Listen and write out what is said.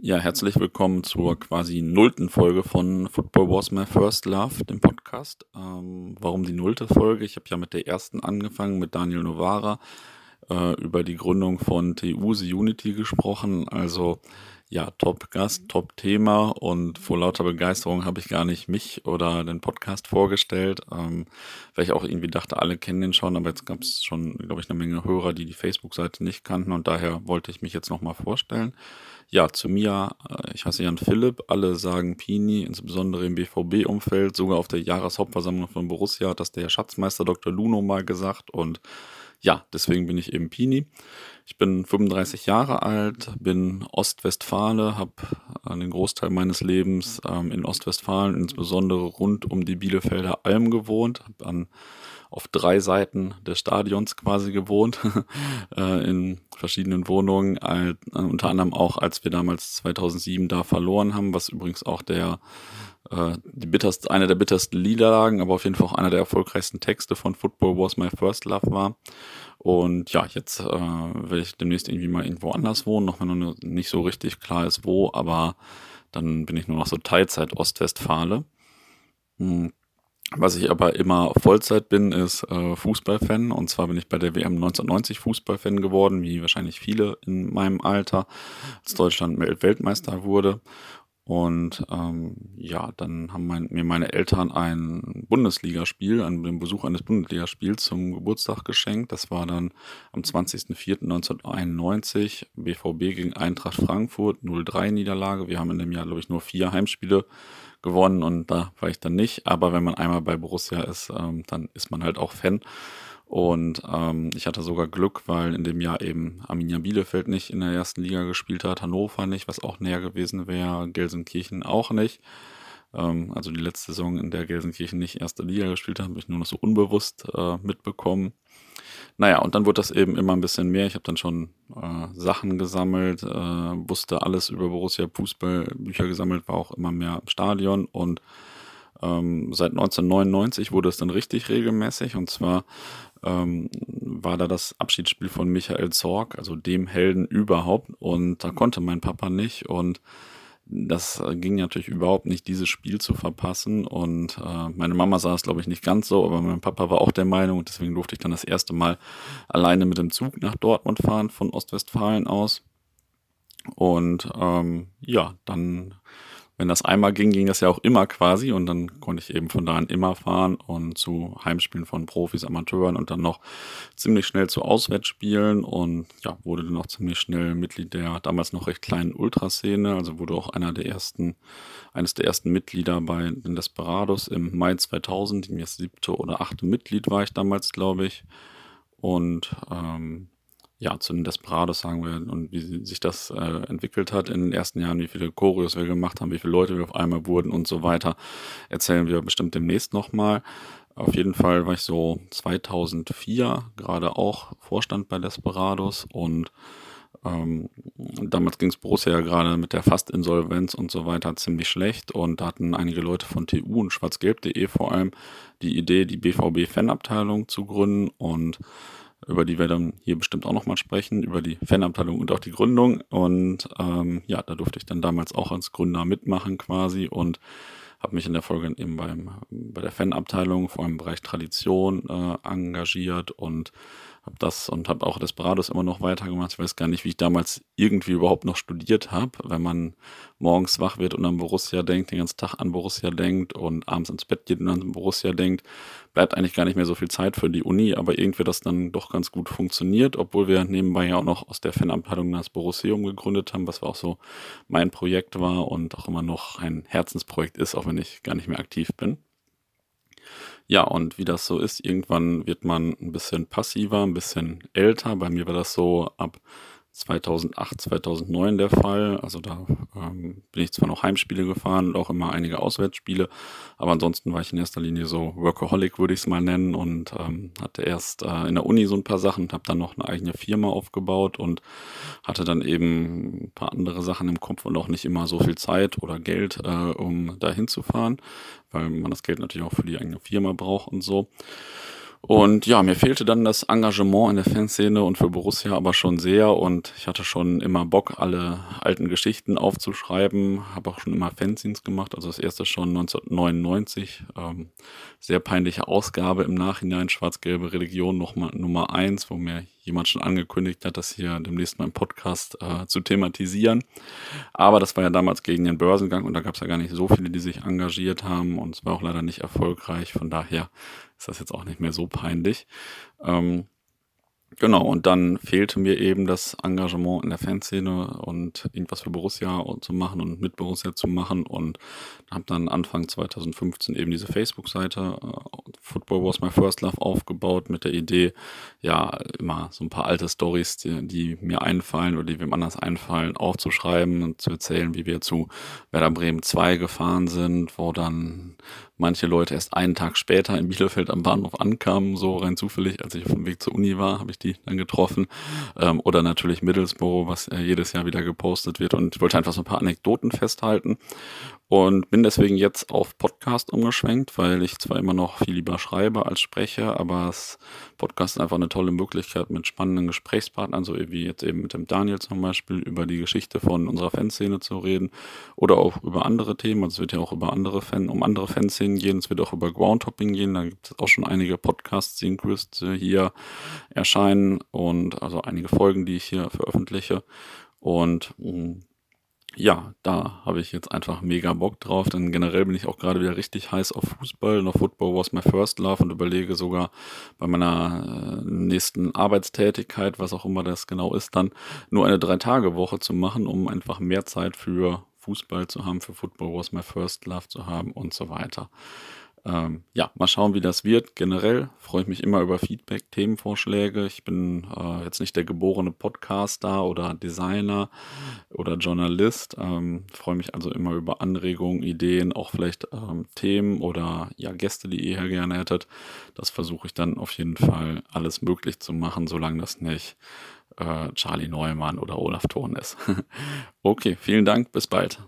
Ja, herzlich willkommen zur quasi nullten Folge von Football Was My First Love, dem Podcast. Ähm, warum die nullte Folge? Ich habe ja mit der ersten angefangen, mit Daniel Novara, äh, über die Gründung von TU The Unity gesprochen. Also ja, Top-Gast, Top-Thema und vor lauter Begeisterung habe ich gar nicht mich oder den Podcast vorgestellt, ähm, weil ich auch irgendwie dachte, alle kennen den schon, aber jetzt gab es schon, glaube ich, eine Menge Hörer, die die Facebook-Seite nicht kannten und daher wollte ich mich jetzt nochmal vorstellen. Ja, zu mir, äh, ich heiße Jan Philipp, alle sagen Pini, insbesondere im BVB-Umfeld, sogar auf der Jahreshauptversammlung von Borussia hat das der Schatzmeister Dr. Luno mal gesagt und ja, deswegen bin ich eben Pini. Ich bin 35 Jahre alt, bin Ostwestfale, habe den Großteil meines Lebens ähm, in Ostwestfalen, insbesondere rund um die Bielefelder Alm gewohnt, habe an auf drei Seiten des Stadions quasi gewohnt, äh, in verschiedenen Wohnungen, äh, unter anderem auch, als wir damals 2007 da verloren haben, was übrigens auch der äh, die bitterste, eine der bittersten Niederlagen, aber auf jeden Fall auch einer der erfolgreichsten Texte von Football Was My First Love war. Und ja, jetzt äh, will ich demnächst irgendwie mal irgendwo anders wohnen, noch wenn noch nicht so richtig klar ist, wo, aber dann bin ich nur noch so Teilzeit Ostwestfale. Hm. Was ich aber immer Vollzeit bin, ist äh, Fußballfan. Und zwar bin ich bei der WM 1990 Fußballfan geworden, wie wahrscheinlich viele in meinem Alter, als Deutschland Weltmeister wurde. Und ähm, ja, dann haben mein, mir meine Eltern ein Bundesligaspiel, an den Besuch eines Bundesligaspiels zum Geburtstag geschenkt. Das war dann am 20.04.1991 BVB gegen Eintracht Frankfurt, 0-3 Niederlage. Wir haben in dem Jahr, glaube ich, nur vier Heimspiele gewonnen und da war ich dann nicht. Aber wenn man einmal bei Borussia ist, ähm, dann ist man halt auch Fan. Und ähm, ich hatte sogar Glück, weil in dem Jahr eben Arminia Bielefeld nicht in der ersten Liga gespielt hat, Hannover nicht, was auch näher gewesen wäre, Gelsenkirchen auch nicht. Ähm, also die letzte Saison, in der Gelsenkirchen nicht erste Liga gespielt hat, habe ich nur noch so unbewusst äh, mitbekommen. Naja, und dann wurde das eben immer ein bisschen mehr. Ich habe dann schon äh, Sachen gesammelt, äh, wusste alles über Borussia Fußball, Bücher gesammelt, war auch immer mehr im Stadion und ähm, seit 1999 wurde es dann richtig regelmäßig und zwar ähm, war da das Abschiedsspiel von Michael Zorg, also dem Helden überhaupt. Und da konnte mein Papa nicht. Und das ging natürlich überhaupt nicht, dieses Spiel zu verpassen. Und äh, meine Mama sah es, glaube ich, nicht ganz so, aber mein Papa war auch der Meinung. Und deswegen durfte ich dann das erste Mal alleine mit dem Zug nach Dortmund fahren, von Ostwestfalen aus. Und ähm, ja, dann wenn das einmal ging, ging das ja auch immer quasi und dann konnte ich eben von da an immer fahren und zu Heimspielen von Profis, Amateuren und dann noch ziemlich schnell zu Auswärtsspielen und ja, wurde dann auch ziemlich schnell Mitglied der damals noch recht kleinen Ultraszene, also wurde auch einer der ersten, eines der ersten Mitglieder bei den Desperados im Mai 2000, im siebte oder achte Mitglied war ich damals, glaube ich. Und ähm, ja, zu den Desperados sagen wir und wie sich das äh, entwickelt hat in den ersten Jahren, wie viele Choreos wir gemacht haben, wie viele Leute wir auf einmal wurden und so weiter, erzählen wir bestimmt demnächst nochmal. Auf jeden Fall war ich so 2004 gerade auch Vorstand bei Desperados und ähm, damals ging es Borussia ja gerade mit der Fastinsolvenz und so weiter ziemlich schlecht und da hatten einige Leute von TU und schwarzgelb.de vor allem die Idee, die BVB-Fanabteilung zu gründen und über die wir dann hier bestimmt auch nochmal sprechen, über die Fanabteilung und auch die Gründung. Und ähm, ja, da durfte ich dann damals auch als Gründer mitmachen quasi und habe mich in der Folge eben beim, bei der Fanabteilung, vor allem im Bereich Tradition, äh, engagiert und habe das und habe auch Desperados immer noch weitergemacht. Ich weiß gar nicht, wie ich damals irgendwie überhaupt noch studiert habe, wenn man morgens wach wird und an Borussia denkt, den ganzen Tag an Borussia denkt und abends ins Bett geht und an Borussia denkt, bleibt eigentlich gar nicht mehr so viel Zeit für die Uni, aber irgendwie das dann doch ganz gut funktioniert, obwohl wir nebenbei ja auch noch aus der Fanabteilung das Borussium gegründet haben, was auch so mein Projekt war und auch immer noch ein Herzensprojekt ist, auch wenn ich gar nicht mehr aktiv bin. Ja, und wie das so ist, irgendwann wird man ein bisschen passiver, ein bisschen älter. Bei mir war das so ab 2008, 2009 der Fall. Also da ähm, bin ich zwar noch Heimspiele gefahren und auch immer einige Auswärtsspiele, aber ansonsten war ich in erster Linie so Workaholic, würde ich es mal nennen, und ähm, hatte erst äh, in der Uni so ein paar Sachen habe dann noch eine eigene Firma aufgebaut und hatte dann eben ein paar andere Sachen im Kopf und auch nicht immer so viel Zeit oder Geld, äh, um da hinzufahren, weil man das Geld natürlich auch für die eigene Firma braucht und so. Und ja, mir fehlte dann das Engagement in der Fanszene und für Borussia aber schon sehr. Und ich hatte schon immer Bock, alle alten Geschichten aufzuschreiben. Habe auch schon immer Fanzines gemacht. Also das erste schon 1999. Ähm, sehr peinliche Ausgabe im Nachhinein. Schwarz-gelbe Religion noch mal, Nummer eins, wo mir jemand schon angekündigt hat, das hier demnächst mal im Podcast äh, zu thematisieren. Aber das war ja damals gegen den Börsengang und da gab es ja gar nicht so viele, die sich engagiert haben. Und es war auch leider nicht erfolgreich. Von daher ist das jetzt auch nicht mehr so peinlich. Ähm, Genau, und dann fehlte mir eben das Engagement in der Fanszene und irgendwas für Borussia zu machen und mit Borussia zu machen und habe dann Anfang 2015 eben diese Facebook-Seite äh, Football Was My First Love aufgebaut mit der Idee, ja, immer so ein paar alte Stories, die, die mir einfallen oder die wem anders einfallen, aufzuschreiben und zu erzählen, wie wir zu Werder Bremen 2 gefahren sind, wo dann manche Leute erst einen Tag später in Bielefeld am Bahnhof ankamen, so rein zufällig, als ich auf dem Weg zur Uni war, habe ich die dann getroffen. Ähm, oder natürlich Middlesbrough, was äh, jedes Jahr wieder gepostet wird. Und ich wollte einfach so ein paar Anekdoten festhalten und bin deswegen jetzt auf Podcast umgeschwenkt, weil ich zwar immer noch viel lieber schreibe als spreche, aber das Podcast ist einfach eine tolle Möglichkeit, mit spannenden Gesprächspartnern, so wie jetzt eben mit dem Daniel zum Beispiel, über die Geschichte von unserer Fanszene zu reden oder auch über andere Themen. Also es wird ja auch über andere Fan, um andere Fanszenen gehen, es wird auch über Groundhopping gehen. Da gibt es auch schon einige Podcasts, die in Quist hier erscheinen und also einige Folgen, die ich hier veröffentliche. Und mh, mm, ja, da habe ich jetzt einfach mega Bock drauf, denn generell bin ich auch gerade wieder richtig heiß auf Fußball. Noch Football was my first love und überlege sogar bei meiner äh, nächsten Arbeitstätigkeit, was auch immer das genau ist, dann nur eine Drei-Tage-Woche zu machen, um einfach mehr Zeit für Fußball zu haben, für Football was my first love zu haben und so weiter. Ähm, ja, mal schauen, wie das wird. Generell freue ich mich immer über Feedback, Themenvorschläge. Ich bin äh, jetzt nicht der geborene Podcaster oder Designer oder Journalist. Ähm, freue mich also immer über Anregungen, Ideen, auch vielleicht ähm, Themen oder ja, Gäste, die ihr gerne hättet. Das versuche ich dann auf jeden Fall alles möglich zu machen, solange das nicht äh, Charlie Neumann oder Olaf Thon ist. okay, vielen Dank, bis bald.